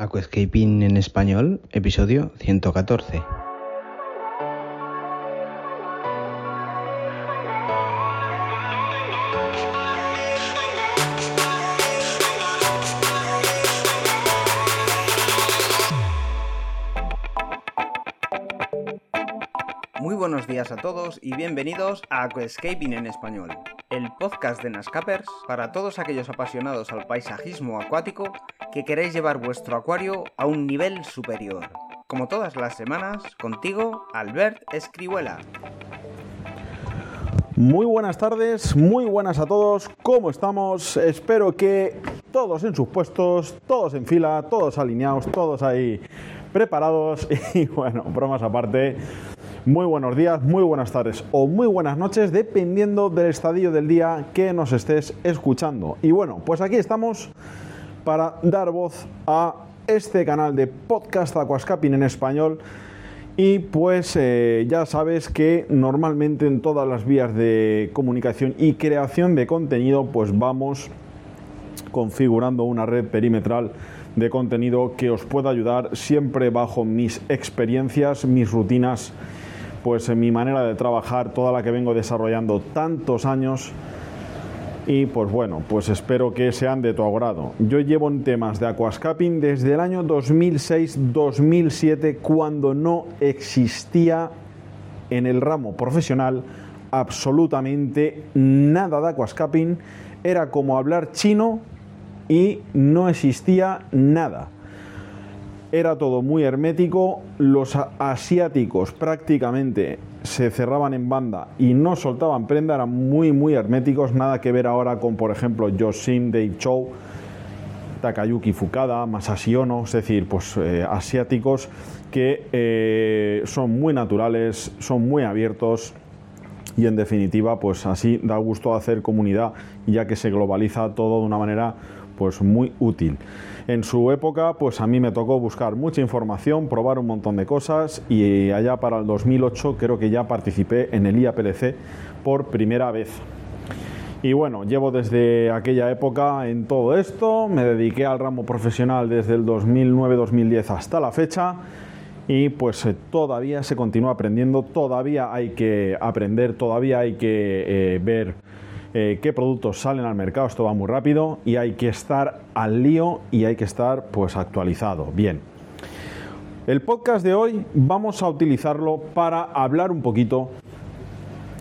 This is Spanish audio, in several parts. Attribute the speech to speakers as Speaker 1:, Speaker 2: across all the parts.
Speaker 1: Aquascaping en español, episodio 114. Muy buenos días a todos y bienvenidos a Aquascaping en español, el podcast de Nascapers para todos aquellos apasionados al paisajismo acuático que queréis llevar vuestro acuario a un nivel superior. Como todas las semanas, contigo, Albert Escribuela.
Speaker 2: Muy buenas tardes, muy buenas a todos, ¿cómo estamos? Espero que todos en sus puestos, todos en fila, todos alineados, todos ahí preparados y bueno, bromas aparte. Muy buenos días, muy buenas tardes o muy buenas noches, dependiendo del estadio del día que nos estés escuchando. Y bueno, pues aquí estamos para dar voz a este canal de podcast Aquascaping en español. Y pues eh, ya sabes que normalmente en todas las vías de comunicación y creación de contenido pues vamos configurando una red perimetral de contenido que os pueda ayudar siempre bajo mis experiencias, mis rutinas pues en mi manera de trabajar, toda la que vengo desarrollando tantos años. Y pues bueno, pues espero que sean de tu agrado. Yo llevo en temas de aquascaping desde el año 2006-2007, cuando no existía en el ramo profesional absolutamente nada de aquascaping. Era como hablar chino y no existía nada era todo muy hermético, los asiáticos prácticamente se cerraban en banda y no soltaban prenda, eran muy muy herméticos, nada que ver ahora con por ejemplo Yoshin, Dave Chow, Takayuki Fukada, Masashi Ono, es decir, pues eh, asiáticos que eh, son muy naturales, son muy abiertos y en definitiva pues así da gusto hacer comunidad ya que se globaliza todo de una manera pues muy útil. En su época, pues a mí me tocó buscar mucha información, probar un montón de cosas y allá para el 2008 creo que ya participé en el IAPLC por primera vez. Y bueno, llevo desde aquella época en todo esto, me dediqué al ramo profesional desde el 2009-2010 hasta la fecha y pues eh, todavía se continúa aprendiendo, todavía hay que aprender, todavía hay que eh, ver eh, qué productos salen al mercado, esto va muy rápido y hay que estar al lío y hay que estar pues actualizado. Bien. El podcast de hoy vamos a utilizarlo para hablar un poquito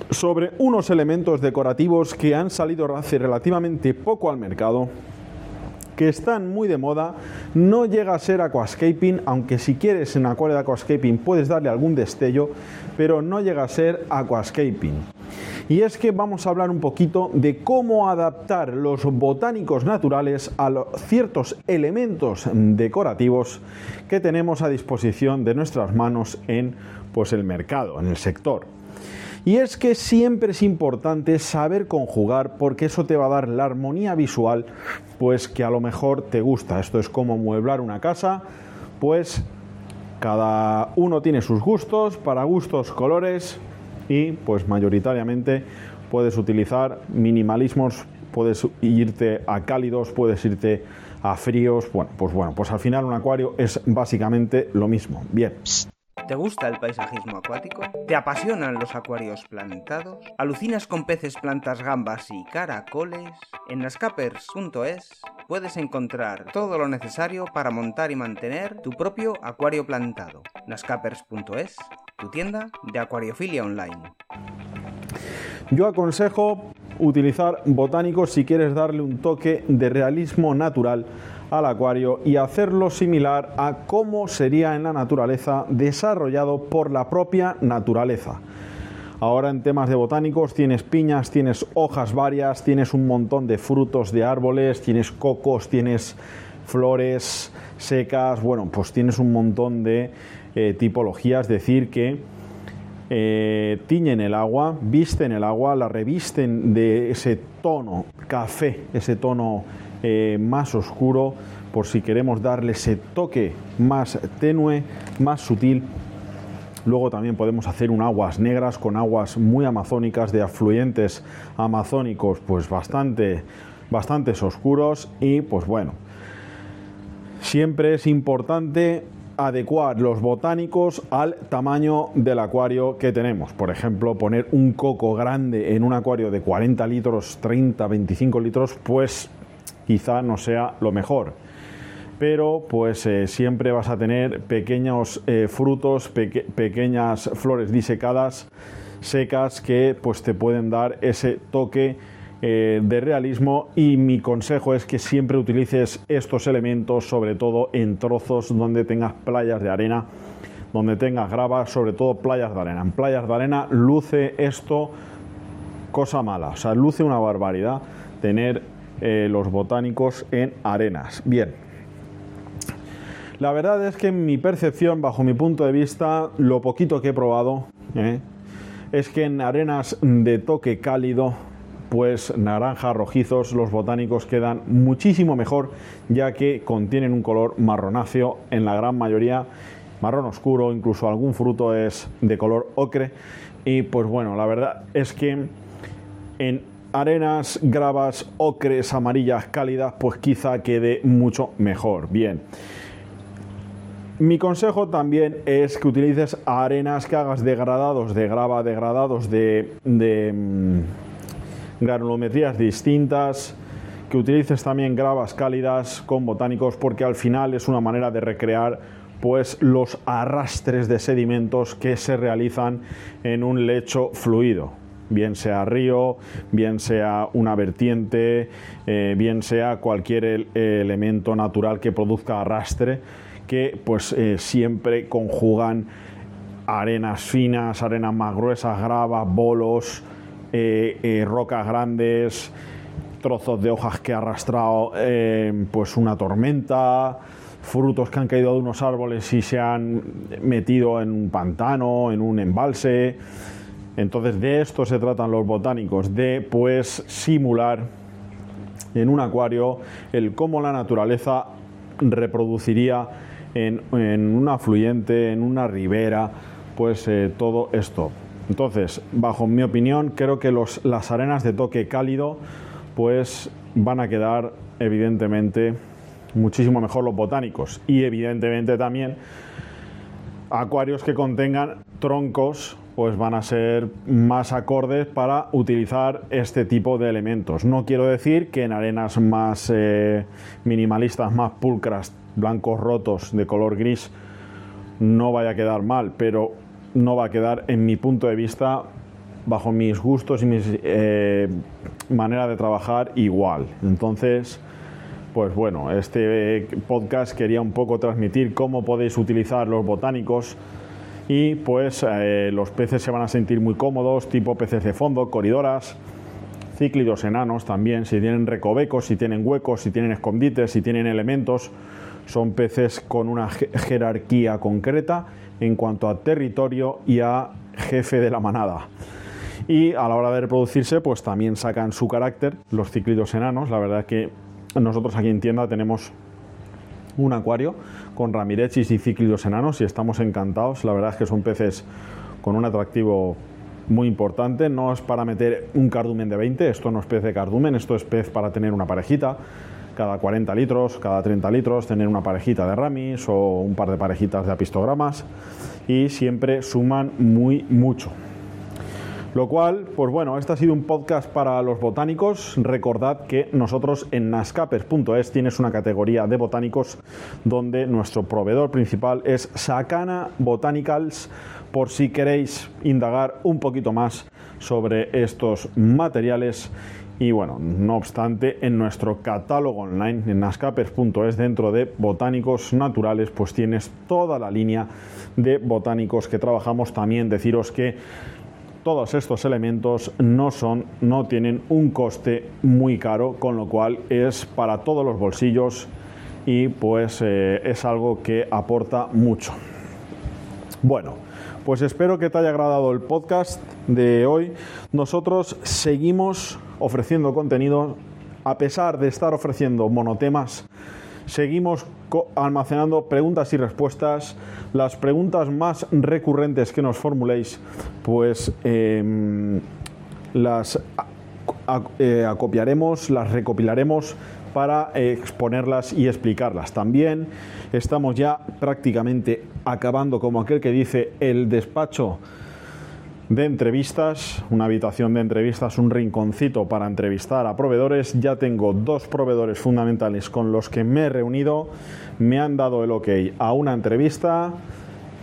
Speaker 2: sobre unos elementos decorativos que han salido hace relativamente poco al mercado que están muy de moda, no llega a ser aquascaping, aunque si quieres en acuario de aquascaping puedes darle algún destello, pero no llega a ser aquascaping. Y es que vamos a hablar un poquito de cómo adaptar los botánicos naturales a ciertos elementos decorativos que tenemos a disposición de nuestras manos en pues, el mercado, en el sector. Y es que siempre es importante saber conjugar porque eso te va a dar la armonía visual, pues que a lo mejor te gusta. Esto es como mueblar una casa, pues cada uno tiene sus gustos, para gustos colores, y pues mayoritariamente puedes utilizar minimalismos, puedes irte a cálidos, puedes irte a fríos, bueno, pues bueno, pues al final un acuario es básicamente lo mismo. Bien.
Speaker 1: ¿Te gusta el paisajismo acuático? ¿Te apasionan los acuarios plantados? ¿Alucinas con peces, plantas, gambas y caracoles? En nascapers.es puedes encontrar todo lo necesario para montar y mantener tu propio acuario plantado. nascapers.es, tu tienda de acuariofilia online.
Speaker 2: Yo aconsejo utilizar botánicos si quieres darle un toque de realismo natural al acuario y hacerlo similar a cómo sería en la naturaleza desarrollado por la propia naturaleza. Ahora en temas de botánicos tienes piñas, tienes hojas varias, tienes un montón de frutos de árboles, tienes cocos, tienes flores secas, bueno, pues tienes un montón de eh, tipologías, decir que eh, tiñen el agua, visten el agua, la revisten de ese tono café, ese tono eh, más oscuro, por si queremos darle ese toque más tenue, más sutil. Luego también podemos hacer un aguas negras con aguas muy amazónicas de afluentes amazónicos, pues bastante, bastantes oscuros y pues bueno. siempre es importante adecuar los botánicos al tamaño del acuario que tenemos. Por ejemplo, poner un coco grande en un acuario de 40 litros, 30, 25 litros, pues quizá no sea lo mejor. Pero pues eh, siempre vas a tener pequeños eh, frutos, pequeñas flores disecadas, secas, que pues te pueden dar ese toque eh, de realismo y mi consejo es que siempre utilices estos elementos sobre todo en trozos donde tengas playas de arena donde tengas gravas sobre todo playas de arena. En playas de arena luce esto cosa mala o sea luce una barbaridad tener eh, los botánicos en arenas. Bien. La verdad es que en mi percepción bajo mi punto de vista lo poquito que he probado eh, es que en arenas de toque cálido pues naranja, rojizos, los botánicos quedan muchísimo mejor ya que contienen un color marronáceo en la gran mayoría, marrón oscuro, incluso algún fruto es de color ocre y pues bueno, la verdad es que en arenas, gravas, ocres, amarillas, cálidas, pues quizá quede mucho mejor. Bien. Mi consejo también es que utilices arenas que hagas degradados de grava, degradados de, mm, granulometrías distintas, que utilices también gravas cálidas con botánicos porque al final es una manera de recrear pues los arrastres de sedimentos que se realizan en un lecho fluido. Bien sea río, bien sea una vertiente, eh, bien sea cualquier elemento natural que produzca arrastre, que pues eh, siempre conjugan arenas finas, arenas más gruesas, gravas, bolos, eh, eh, rocas grandes, trozos de hojas que ha arrastrado eh, pues una tormenta, frutos que han caído de unos árboles y se han metido en un pantano, en un embalse. Entonces de esto se tratan los botánicos, de pues simular en un acuario el cómo la naturaleza reproduciría en, en un afluente, en una ribera, pues todo esto. Entonces, bajo mi opinión, creo que las arenas de toque cálido pues van a quedar evidentemente muchísimo mejor los botánicos y evidentemente también acuarios que contengan troncos pues van a ser más acordes para utilizar este tipo de elementos. No quiero decir que en arenas más eh, minimalistas, más pulcras, blancos rotos de color gris, no vaya a quedar mal, pero no va a quedar, en mi punto de vista, bajo mis gustos y mi eh, manera de trabajar igual. Entonces, pues bueno, este podcast quería un poco transmitir cómo podéis utilizar los botánicos y pues eh, los peces se van a sentir muy cómodos, tipo peces de fondo, coridoras, cíclidos enanos también, si tienen recovecos, si tienen huecos, si tienen escondites, si tienen elementos, son peces con una jerarquía concreta en cuanto a territorio y a jefe de la manada. Y a la hora de reproducirse, pues también sacan su carácter los cíclidos enanos. La verdad es que nosotros aquí en tienda tenemos un acuario con ramirechis y cíclidos enanos y estamos encantados. La verdad es que son peces con un atractivo muy importante. No es para meter un cardumen de 20, esto no es pez de cardumen, esto es pez para tener una parejita cada 40 litros, cada 30 litros, tener una parejita de ramis o un par de parejitas de apistogramas y siempre suman muy mucho. Lo cual, pues bueno, este ha sido un podcast para los botánicos. Recordad que nosotros en nascapers.es tienes una categoría de botánicos donde nuestro proveedor principal es Sakana Botanicals por si queréis indagar un poquito más sobre estos materiales y bueno, no obstante, en nuestro catálogo online, en nascapers.es, dentro de botánicos naturales, pues tienes toda la línea de botánicos que trabajamos. También deciros que todos estos elementos no son, no tienen un coste muy caro, con lo cual es para todos los bolsillos y pues eh, es algo que aporta mucho. Bueno, pues espero que te haya agradado el podcast de hoy. Nosotros seguimos ofreciendo contenido, a pesar de estar ofreciendo monotemas, seguimos almacenando preguntas y respuestas. Las preguntas más recurrentes que nos formuléis, pues em, las eh, acopiaremos, las recopilaremos para exponerlas y explicarlas. También estamos ya prácticamente acabando, como aquel que dice, el despacho de entrevistas, una habitación de entrevistas, un rinconcito para entrevistar a proveedores. Ya tengo dos proveedores fundamentales con los que me he reunido, me han dado el ok a una entrevista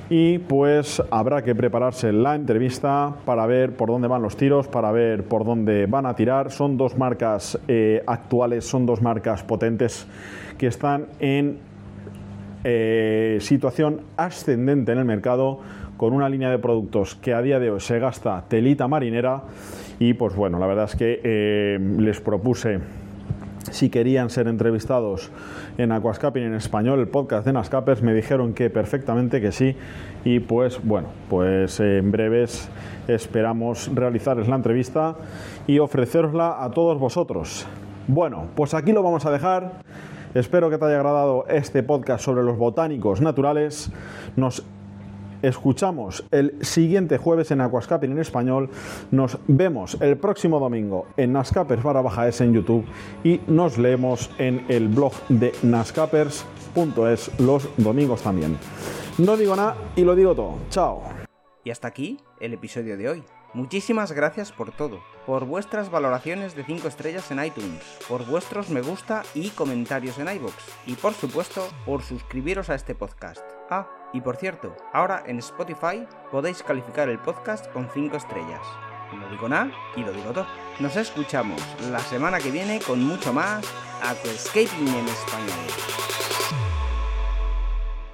Speaker 2: y pues habrá que prepararse la entrevista para ver por dónde van los tiros, para ver por dónde van a tirar. Son dos marcas eh, actuales, son dos marcas potentes que están en eh, situación ascendente en el mercado con una línea de productos que a día de hoy se gasta telita marinera y pues bueno, la verdad es que eh, les propuse si querían ser entrevistados en Aquascaping en español, el podcast de Nascapers, me dijeron que perfectamente que sí y pues bueno, pues en breves esperamos realizarles la entrevista y ofrecerosla a todos vosotros. Bueno, pues aquí lo vamos a dejar. Espero que te haya agradado este podcast sobre los botánicos naturales. Nos escuchamos el siguiente jueves en Aquascaping en español. Nos vemos el próximo domingo en Nascapers para baja en YouTube y nos leemos en el blog de nascapers.es los domingos también. No digo nada y lo digo todo. Chao.
Speaker 1: Y hasta aquí el episodio de hoy. Muchísimas gracias por todo, por vuestras valoraciones de 5 estrellas en iTunes, por vuestros me gusta y comentarios en iBox y por supuesto por suscribiros a este podcast. Ah, y por cierto, ahora en Spotify podéis calificar el podcast con 5 estrellas. No digo nada y lo digo todo. Nos escuchamos la semana que viene con mucho más Aquascaping en español.